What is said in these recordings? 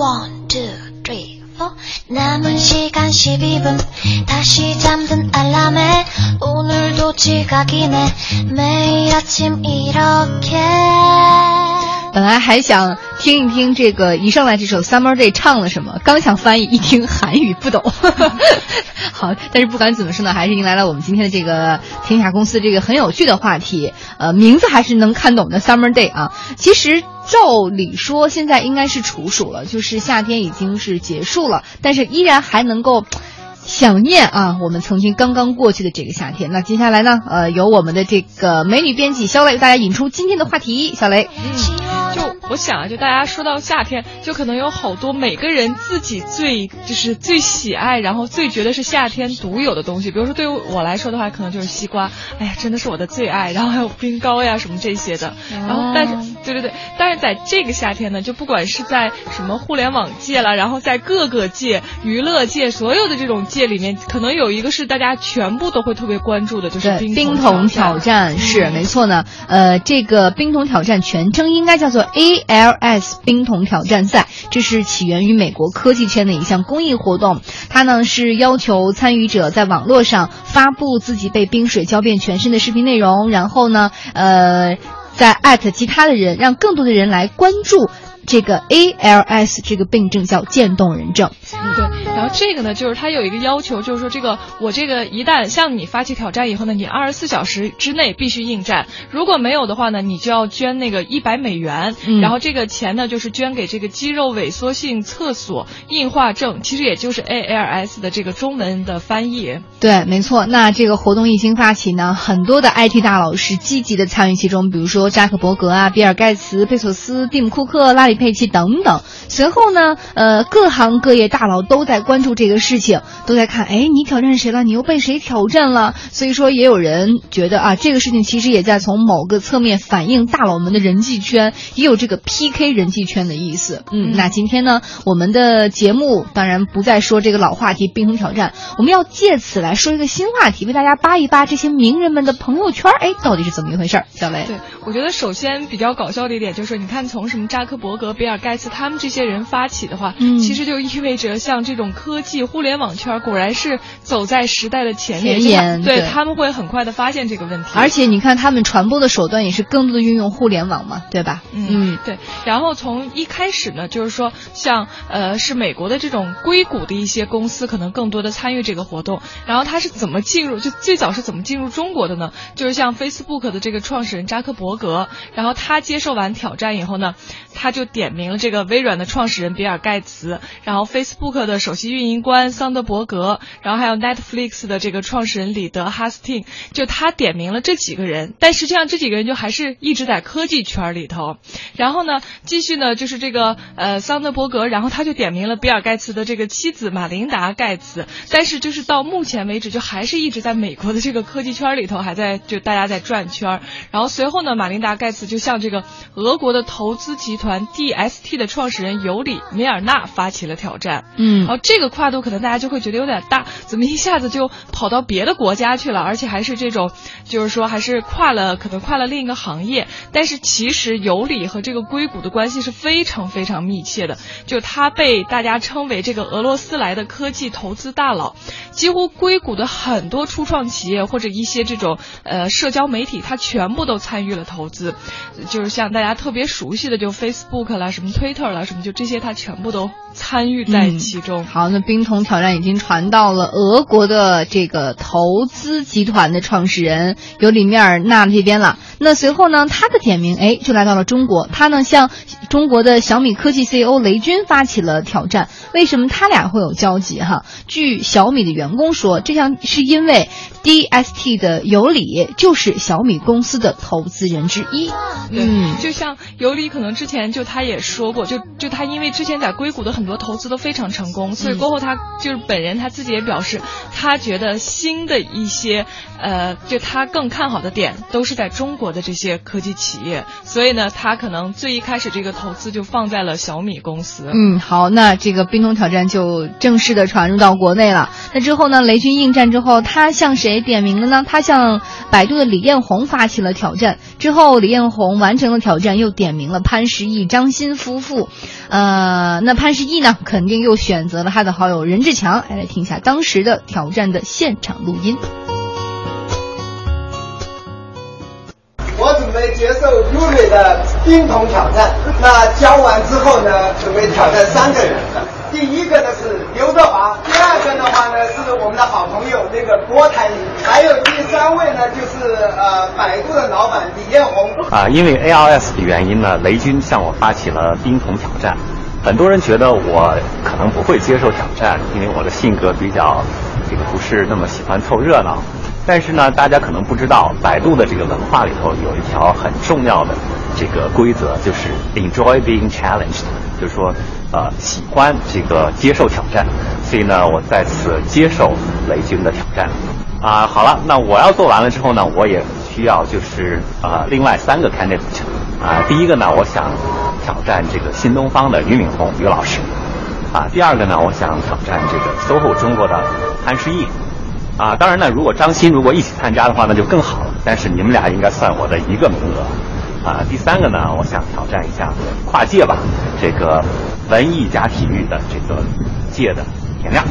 One, two, three, four. 남은 시간 12분. 다시 잠든 알람에 오늘도 지각이네. 매일 아침 이렇게. 本来还想听一听这个一上来这首《Summer Day》唱了什么，刚想翻译，一听韩语不懂。好，但是不管怎么说呢，还是迎来了我们今天的这个天下公司这个很有趣的话题。呃，名字还是能看懂的《Summer Day》啊。其实 照理说现在应该是处暑了，就是夏天已经是结束了，但是依然还能够。想念啊，我们曾经刚刚过去的这个夏天。那接下来呢，呃，由我们的这个美女编辑肖雷为大家引出今天的话题。小雷，我想啊，就大家说到夏天，就可能有好多每个人自己最就是最喜爱，然后最觉得是夏天独有的东西。比如说对于我来说的话，可能就是西瓜，哎呀，真的是我的最爱。然后还有冰糕呀什么这些的。然后但是对对对，但是在这个夏天呢，就不管是在什么互联网界了，然后在各个界、娱乐界，所有的这种。界里面可能有一个是大家全部都会特别关注的，就是冰桶挑战，是没错呢。呃，这个冰桶挑战全称应该叫做 L.S 冰桶挑战赛，这是起源于美国科技圈的一项公益活动。它呢是要求参与者在网络上发布自己被冰水浇遍全身的视频内容，然后呢，呃，再艾特其他的人，让更多的人来关注。这个 ALS 这个病症叫渐冻人症，对。然后这个呢，就是它有一个要求，就是说这个我这个一旦向你发起挑战以后呢，你二十四小时之内必须应战，如果没有的话呢，你就要捐那个一百美元。然后这个钱呢，就是捐给这个肌肉萎缩性侧索硬化症，其实也就是 ALS 的这个中文的翻译。对，没错。那这个活动一经发起呢，很多的 IT 大佬是积极的参与其中，比如说扎克伯格啊、比尔盖茨、贝索斯、蒂姆库克、拉里。佩奇等等，随后呢，呃，各行各业大佬都在关注这个事情，都在看，哎，你挑战谁了？你又被谁挑战了？所以说，也有人觉得啊，这个事情其实也在从某个侧面反映大佬们的人际圈，也有这个 PK 人际圈的意思。嗯，那今天呢，我们的节目当然不再说这个老话题冰桶挑战，我们要借此来说一个新话题，为大家扒一扒这些名人们的朋友圈，哎，到底是怎么一回事？小雷，对我觉得首先比较搞笑的一点就是，你看从什么扎克伯。和比尔盖茨他们这些人发起的话，嗯，其实就意味着像这种科技互联网圈果然是走在时代的前沿，对他们会很快的发现这个问题。而且你看他们传播的手段也是更多的运用互联网嘛，对吧？嗯，对。然后从一开始呢，就是说像呃是美国的这种硅谷的一些公司可能更多的参与这个活动。然后他是怎么进入？就最早是怎么进入中国的呢？就是像 Facebook 的这个创始人扎克伯格，然后他接受完挑战以后呢，他就。点名了这个微软的创始人比尔盖茨，然后 Facebook 的首席运营官桑德伯格，然后还有 Netflix 的这个创始人李德哈斯汀，就他点名了这几个人，但实际上这几个人就还是一直在科技圈里头。然后呢，继续呢就是这个呃桑德伯格，然后他就点名了比尔盖茨的这个妻子马琳达盖茨，但是就是到目前为止就还是一直在美国的这个科技圈里头还在就大家在转圈。然后随后呢，马琳达盖茨就向这个俄国的投资集团。DST 的创始人尤里·米尔纳发起了挑战，嗯，然后这个跨度可能大家就会觉得有点大，怎么一下子就跑到别的国家去了，而且还是这种，就是说还是跨了，可能跨了另一个行业。但是其实尤里和这个硅谷的关系是非常非常密切的，就他被大家称为这个俄罗斯来的科技投资大佬，几乎硅谷的很多初创企业或者一些这种呃社交媒体，他全部都参与了投资，就是像大家特别熟悉的就 Facebook。了什么 Twitter 了什么，就这些他全部都参与在其中。好，那冰桶挑战已经传到了俄国的这个投资集团的创始人尤里米尔纳这边了。那随后呢，他的点名哎就来到了中国，他呢向中国的小米科技 CEO 雷军发起了挑战。为什么他俩会有交集哈？据小米的员工说，这项是因为 DST 的尤里就是小米公司的投资人之一。嗯，就像尤里可能之前就他也说过，就就他因为之前在硅谷的很多投资都非常成功，所所以过后他就是本人他自己也表示，他觉得新的一些呃，就他更看好的点都是在中国的这些科技企业，所以呢，他可能最一开始这个投资就放在了小米公司。嗯，好，那这个冰桶挑战就正式的传入到国内了。那之后呢，雷军应战之后，他向谁点名了呢？他向百度的李彦宏发起了挑战。之后，李彦宏完成了挑战，又点名了潘石屹、张新夫妇。呃，那潘石屹呢，肯定又选择了他的好友任志强。来，听一下当时的挑战的现场录音。我准备接受 Yuri 的冰桶挑战。那教完之后呢，准备挑战三个人。第一个呢是刘德华，第二个的话呢是我们的好朋友那个郭台铭，还有第三位呢就是呃百度的老板李彦宏。啊，因为 ARS 的原因呢，雷军向我发起了冰桶挑战。很多人觉得我可能不会接受挑战，因为我的性格比较这个不是那么喜欢凑热闹。但是呢，大家可能不知道，百度的这个文化里头有一条很重要的这个规则，就是 enjoy being challenged，就是说，呃，喜欢这个接受挑战。所以呢，我在此接受雷军的挑战。啊，好了，那我要做完了之后呢，我也需要就是呃，另外三个 candidate。啊，第一个呢，我想挑战这个新东方的俞敏洪俞老师。啊，第二个呢，我想挑战这个 SOHO 中国的潘石屹。啊，当然呢，如果张欣如果一起参加的话，那就更好了。但是你们俩应该算我的一个名额。啊，第三个呢，我想挑战一下跨界吧，这个文艺加体育的这个界的田亮。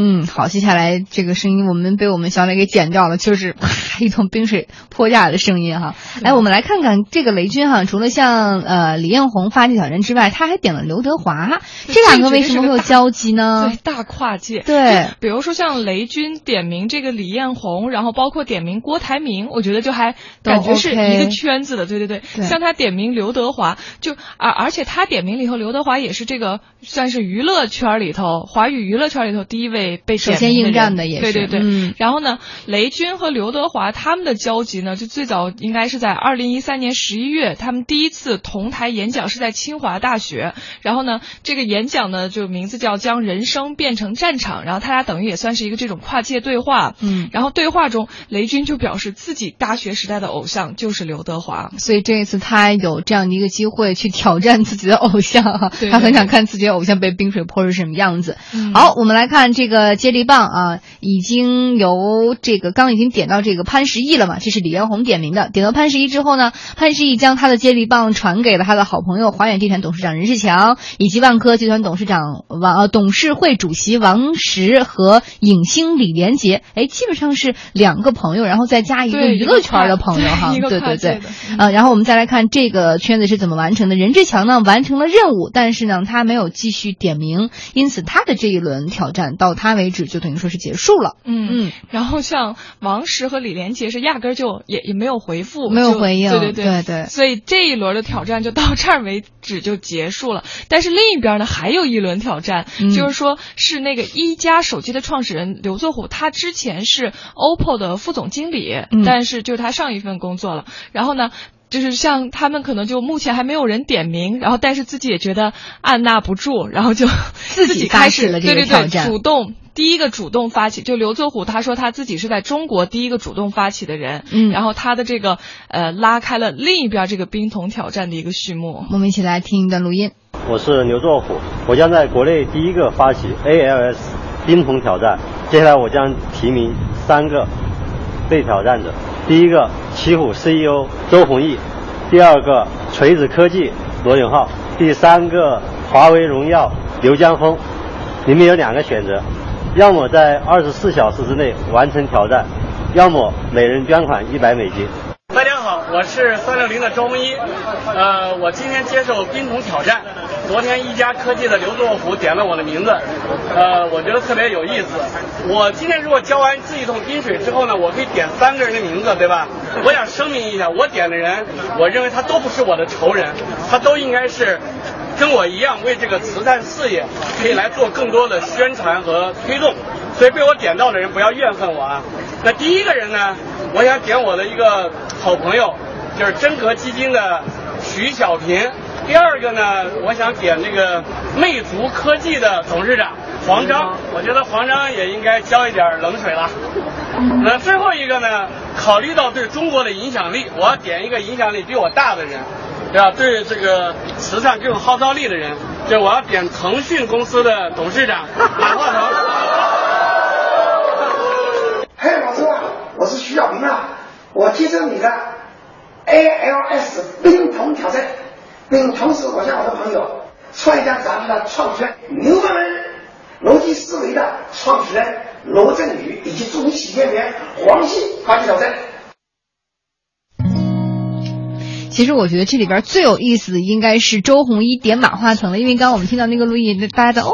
嗯，好，接下来这个声音我们被我们小磊给剪掉了，就是啪一桶冰水泼下来的声音哈。来，我们来看看这个雷军哈，除了像呃李彦宏发起挑战之外，他还点了刘德华，这两个为什么会有交集呢？对，大跨界。对，比如说像雷军点名这个李彦宏，然后包括点名郭台铭，我觉得就还感觉是一个圈子的。对对对，像他点名刘德华，就而而且他点名里头刘德华也是这个算是娱乐圈里头华语娱乐圈里头第一位。被首先应战的也是对对对，嗯，然后呢，雷军和刘德华他们的交集呢，就最早应该是在二零一三年十一月，他们第一次同台演讲是在清华大学，然后呢，这个演讲呢就名字叫将人生变成战场，然后他俩等于也算是一个这种跨界对话，嗯，然后对话中雷军就表示自己大学时代的偶像就是刘德华，所以这一次他有这样的一个机会去挑战自己的偶像，他很想看自己的偶像被冰水泼是什么样子。好，我们来看这个。呃，接力棒啊，已经由这个刚已经点到这个潘石屹了嘛？这是李彦宏点名的。点到潘石屹之后呢，潘石屹将他的接力棒传给了他的好朋友华远地产董事长任志强，以及万科集团董事长王呃董事会主席王石和影星李连杰。哎，基本上是两个朋友，然后再加一个娱乐圈的朋友哈。对对对，呃，然后我们再来看这个圈子是怎么完成的。任志强呢完成了任务，但是呢他没有继续点名，因此他的这一轮挑战到他。他为止就等于说是结束了，嗯嗯，然后像王石和李连杰是压根儿就也也没有回复，没有回应，对对对。对对，所以这一轮的挑战就到这儿为止就结束了。但是另一边呢，还有一轮挑战，就是说是那个一加手机的创始人刘作虎，他之前是 OPPO 的副总经理，但是就是他上一份工作了，然后呢。就是像他们可能就目前还没有人点名，然后但是自己也觉得按捺不住，然后就 自己开始了这个挑战，主动第一个主动发起。就刘作虎他说他自己是在中国第一个主动发起的人，嗯，然后他的这个呃拉开了另一边这个冰桶挑战的一个序幕。我们一起来听一段录音。我是刘作虎，我将在国内第一个发起 ALS 冰桶挑战。接下来我将提名三个被挑战者。第一个奇虎 CEO 周鸿祎，第二个锤子科技罗永浩，第三个华为荣耀刘江峰。你们有两个选择，要么在二十四小时之内完成挑战，要么每人捐款一百美金。大家好，我是三六零的周鸿祎，呃，我今天接受冰桶挑战。昨天一家科技的刘作虎点了我的名字，呃，我觉得特别有意思。我今天如果浇完这一桶冰水之后呢，我可以点三个人的名字，对吧？我想声明一下，我点的人，我认为他都不是我的仇人，他都应该是跟我一样为这个慈善事业可以来做更多的宣传和推动。所以被我点到的人不要怨恨我啊。那第一个人呢，我想点我的一个好朋友，就是真格基金的徐小平。第二个呢，我想点那个魅族科技的董事长黄章，我觉得黄章也应该浇一点冷水了。那最后一个呢，考虑到对中国的影响力，我要点一个影响力比我大的人，对吧？对这个慈善更有号召力的人，就我要点腾讯公司的董事长 马化腾。嘿，老周啊，我是徐小平啊，我接受你的 ALS 冰桶挑战，并同时我向我的朋友创业家杂志的创始人牛文文、逻辑思维的创始人罗振宇以及著名喜剧演员黄信发起挑战。其实我觉得这里边最有意思的应该是周鸿祎点马化腾了，因为刚刚我们听到那个录音，大家的哦，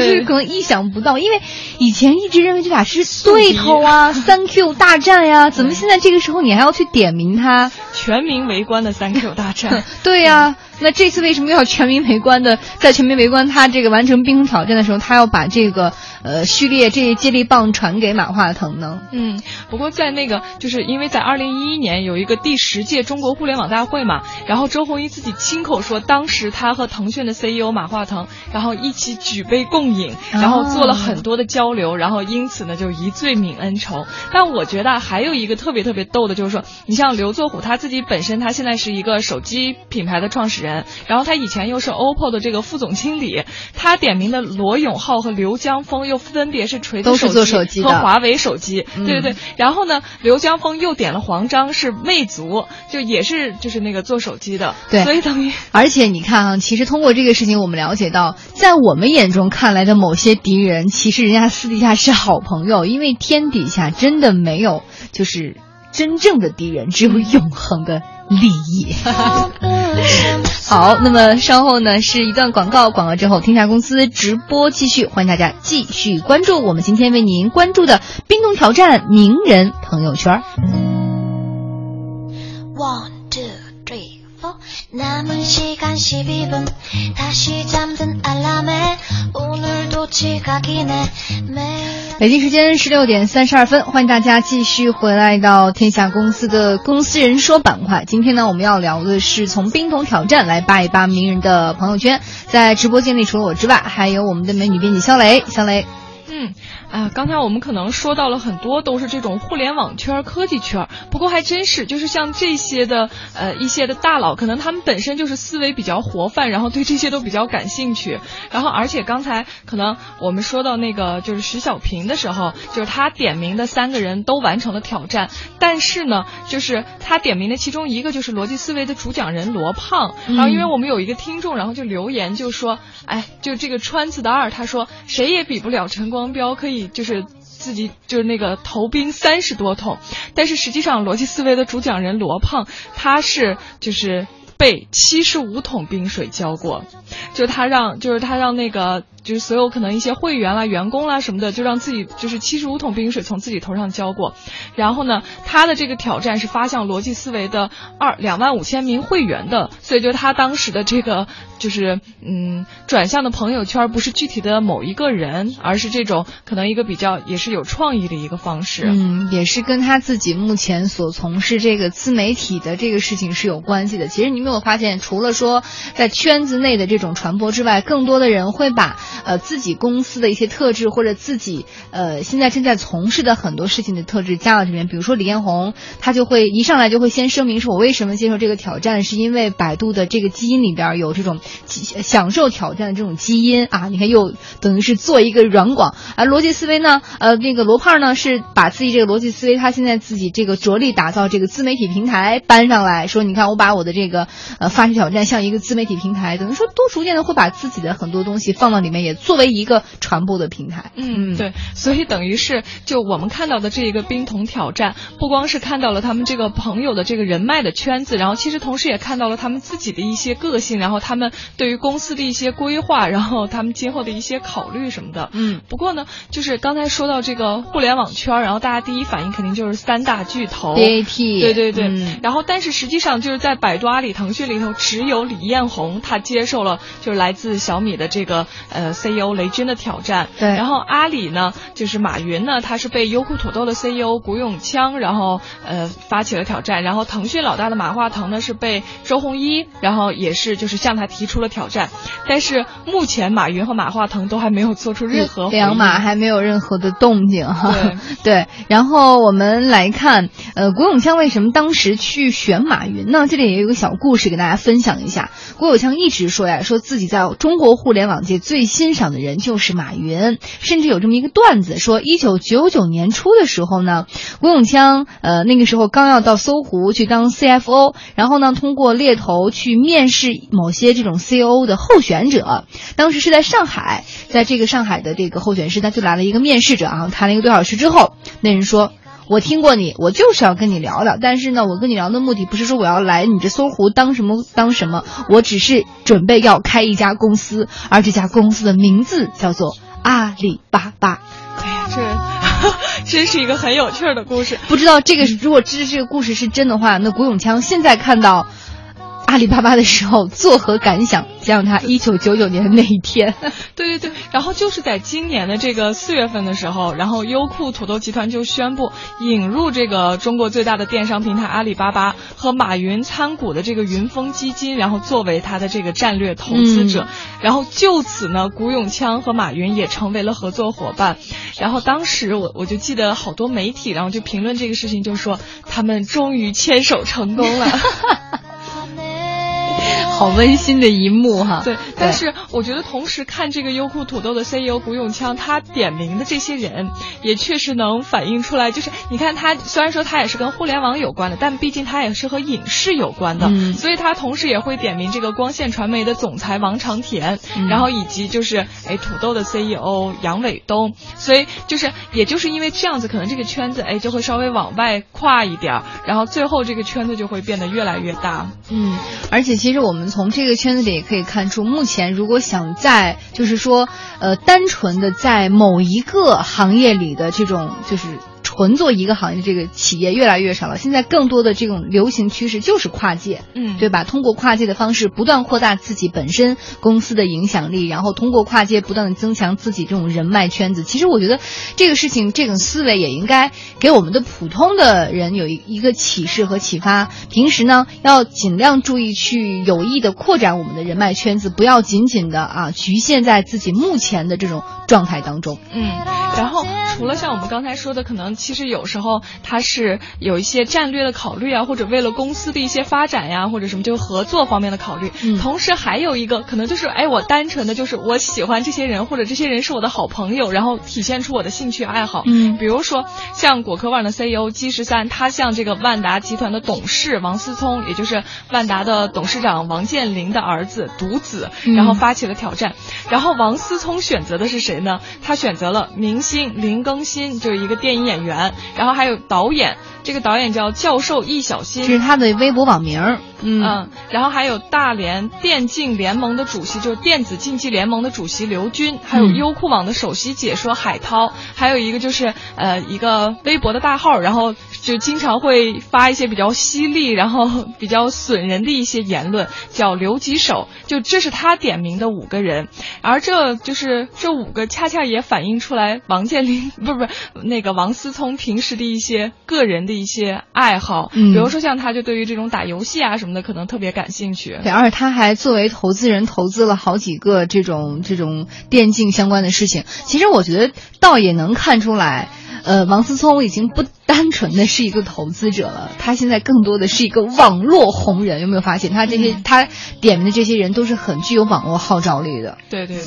是可能意想不到，因为以前一直认为这俩是对头啊，三 Q 大战呀，怎么现在这个时候你还要去点名他？全民围观的三 Q 大战，对呀。那这次为什么要全民围观的？在全民围观他这个完成冰桶挑战的时候，他要把这个呃序列这接力棒传给马化腾呢？嗯，不过在那个就是因为在二零一一年有一个第十届中国互联网大会嘛，然后周鸿祎自己亲口说，当时他和腾讯的 CEO 马化腾，然后一起举杯共饮，然后做了很多的交流，然后因此呢就一醉泯恩仇。但我觉得还有一个特别特别逗的就是说，你像刘作虎他自己本身他现在是一个手机品牌的创始人。然后他以前又是 OPPO 的这个副总经理，他点名的罗永浩和刘江峰又分别是锤子手机和华为手机，对对对。然后呢，刘江峰又点了黄章是魅族，就也是就是那个做手机的，对。所以等于，而且你看啊，其实通过这个事情，我们了解到，在我们眼中看来的某些敌人，其实人家私底下是好朋友，因为天底下真的没有就是真正的敌人，只有永恒的。利益。好，那么稍后呢是一段广告，广告之后天下公司直播继续，欢迎大家继续关注我们今天为您关注的冰冻挑战名人朋友圈。One three 北京时间十六点三十二分，欢迎大家继续回来到天下公司的公司人说板块。今天呢，我们要聊的是从冰桶挑战来扒一扒名人的朋友圈。在直播间里，除了我之外，还有我们的美女编辑肖雷。肖雷，嗯。啊，刚才我们可能说到了很多都是这种互联网圈、科技圈，不过还真是就是像这些的呃一些的大佬，可能他们本身就是思维比较活泛，然后对这些都比较感兴趣。然后而且刚才可能我们说到那个就是徐小平的时候，就是他点名的三个人都完成了挑战，但是呢，就是他点名的其中一个就是逻辑思维的主讲人罗胖。然后因为我们有一个听众，然后就留言就说，哎，就这个川字的二，他说谁也比不了陈光标，可以。就是自己就是那个投冰三十多桶，但是实际上逻辑思维的主讲人罗胖，他是就是被七十五桶冰水浇过，就他让就是他让那个。就是所有可能一些会员啦、员工啦什么的，就让自己就是七十五桶冰水从自己头上浇过。然后呢，他的这个挑战是发向逻辑思维的二两万五千名会员的，所以就他当时的这个就是嗯转向的朋友圈不是具体的某一个人，而是这种可能一个比较也是有创意的一个方式。嗯，也是跟他自己目前所从事这个自媒体的这个事情是有关系的。其实你没有发现，除了说在圈子内的这种传播之外，更多的人会把。呃，自己公司的一些特质，或者自己呃现在正在从事的很多事情的特质加到这边。比如说李彦宏，他就会一上来就会先声明说，我为什么接受这个挑战，是因为百度的这个基因里边有这种享受挑战的这种基因啊。你看，又等于是做一个软广。而逻辑思维呢，呃，那个罗胖呢，是把自己这个逻辑思维，他现在自己这个着力打造这个自媒体平台搬上来说，你看我把我的这个呃发起挑战像一个自媒体平台，等于说都逐渐的会把自己的很多东西放到里面。也作为一个传播的平台，嗯，对，所以等于是就我们看到的这一个冰桶挑战，不光是看到了他们这个朋友的这个人脉的圈子，然后其实同时也看到了他们自己的一些个性，然后他们对于公司的一些规划，然后他们今后的一些考虑什么的，嗯。不过呢，就是刚才说到这个互联网圈，然后大家第一反应肯定就是三大巨头，BAT，对对对，然后但是实际上就是在百度、阿里、腾讯里头，只有李彦宏他接受了就是来自小米的这个呃。呃 CEO 雷军的挑战。对然后阿里呢，就是马云呢，他是被优酷土豆的 CEO 古永锵，然后呃发起了挑战。然后腾讯老大的马化腾呢，是被周鸿祎，然后也是就是向他提出了挑战。但是目前马云和马化腾都还没有做出任何两马还没有任何的动静哈。对 对，然后我们来看，呃，古永锵为什么当时去选马云呢？这里也有个小故事给大家分享一下。古永锵一直说呀，说自己在中国互联网界最欣赏的人就是马云，甚至有这么一个段子，说一九九九年初的时候呢，古永锵呃那个时候刚要到搜狐去当 CFO，然后呢通过猎头去面试某些这种 CEO 的候选者，当时是在上海，在这个上海的这个候选室，他就来了一个面试者啊，谈了一个多小时之后，那人说。我听过你，我就是要跟你聊聊。但是呢，我跟你聊的目的不是说我要来你这搜狐当什么当什么，我只是准备要开一家公司，而这家公司的名字叫做阿里巴巴。哎呀，这真是一个很有趣儿的故事。不知道这个如果知这个故事是真的话，那古永锵现在看到阿里巴巴的时候作何感想？想想他一九九九年的那一天。对对对，然后就是在今年的这个四月份的时候，然后优酷土豆集团就宣布引入这个中国最大的电商平台阿里巴巴和马云参股的这个云峰基金，然后作为他的这个战略投资者，嗯然后就此呢，古永锵和马云也成为了合作伙伴。然后当时我我就记得好多媒体，然后就评论这个事情，就说他们终于牵手成功了。好温馨的一幕哈。对，但是我觉得同时看这个优酷土豆的 CEO 古永锵，他点名的这些人，也确实能反映出来，就是你看他虽然说他也是跟互联网有关的，但毕竟他也是和影视有关的，嗯所以他同时也会点名这个光线传媒的总裁王长田，嗯然后以及就是哎土豆的 CEO 杨伟东，所以就是也就是因为这样子，可能这个圈子哎就会稍微往外跨一点儿，然后最后这个圈子就会变得越来越大。嗯，而且其实我们从这个圈子里也可以看出，目前如果想在就是说，呃，单纯的在某一个行业里的这种就是。纯做一个行业，这个企业越来越少了。现在更多的这种流行趋势就是跨界，嗯对吧？通过跨界的方式，不断扩大自己本身公司的影响力，然后通过跨界不断的增强自己这种人脉圈子。其实我觉得这个事情，这种思维也应该给我们的普通的人有一一个启示和启发。平时呢，要尽量注意去有意的扩展我们的人脉圈子，不要仅仅的啊局限在自己目前的这种状态当中。嗯，然后除了像我们刚才说的，可能其实有时候他是有一些战略的考虑啊，或者为了公司的一些发展呀，或者什么就合作方面的考虑。嗯同时还有一个可能就是，哎，我单纯的就是我喜欢这些人，或者这些人是我的好朋友，然后体现出我的兴趣爱好。嗯比如说像果壳网的 CEO 姬十三，他向这个万达集团的董事王思聪，也就是万达的董事长王健林的儿子独子，嗯然后发起了挑战。然后王思聪选择的是谁呢？他选择了明星林更新，就是一个电影演员，然后还有导演，这个导演叫教授易小新这。是他的微博网名。嗯。嗯，然后还有大连电竞联盟的主席，就是电子竞技联盟的主席刘军，还有嗯。优酷网的首席解说海涛，还有一个就是呃一个微博的大号，然后就经常会发一些比较犀利，然后比较损人的一些言论，叫刘吉手，就这是他点名的五个人，而这就是这五个恰恰也反映出来王健林不是不是那个王思聪平时的一些个人的一些爱好，嗯比如说像他就对于这种打游戏啊什么的可能特别感兴趣。对，而且他还作为投资人投资了好几个这种这种电竞相关的事情。其实我觉得倒也能看出来，呃，王思聪已经不单纯的是一个投资者了，他现在更多的是一个网络红人。有没有发现他这些、他点名的这些人都是很具有网络号召力的？对对对，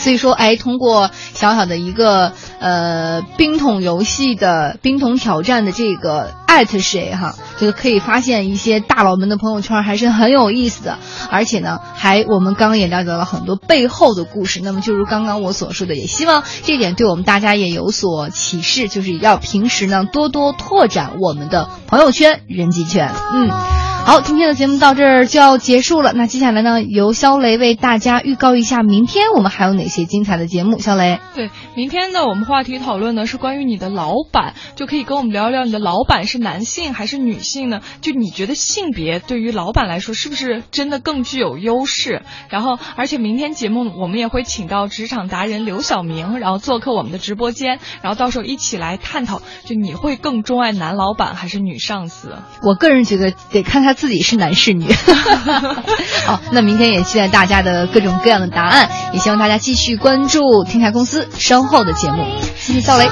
所以说，哎，通过小小的一个呃冰桶游戏的冰桶挑战的这个艾特谁哈，就可以发现一些大佬们的朋友圈还是很有意思的，而且呢，还我们刚刚也了解了很多背后的故事。那么，就如刚刚我所说的，也希望这点对我们大家也有所启示，就是要平时呢多多拓展我们的朋友圈、人际圈。嗯。好好，今天的节目到这儿就要结束了。那接下来呢，由肖雷为大家预告一下，明天我们还有哪些精彩的节目？肖雷，对，明天呢，我们话题讨论呢是关于你的老板，就可以跟我们聊聊你的老板是男性还是女性呢？就你觉得性别对于老板来说是不是真的更具有优势？然后，而且明天节目我们也会请到职场达人刘晓明，然后做客我们的直播间，然后到时候一起来探讨，就你会更钟爱男老板还是女上司？我个人觉得得看他自己是男是女？好，那明天也期待大家的各种各样的答案，也希望大家继续关注天台公司稍后的节目。谢谢赵雷。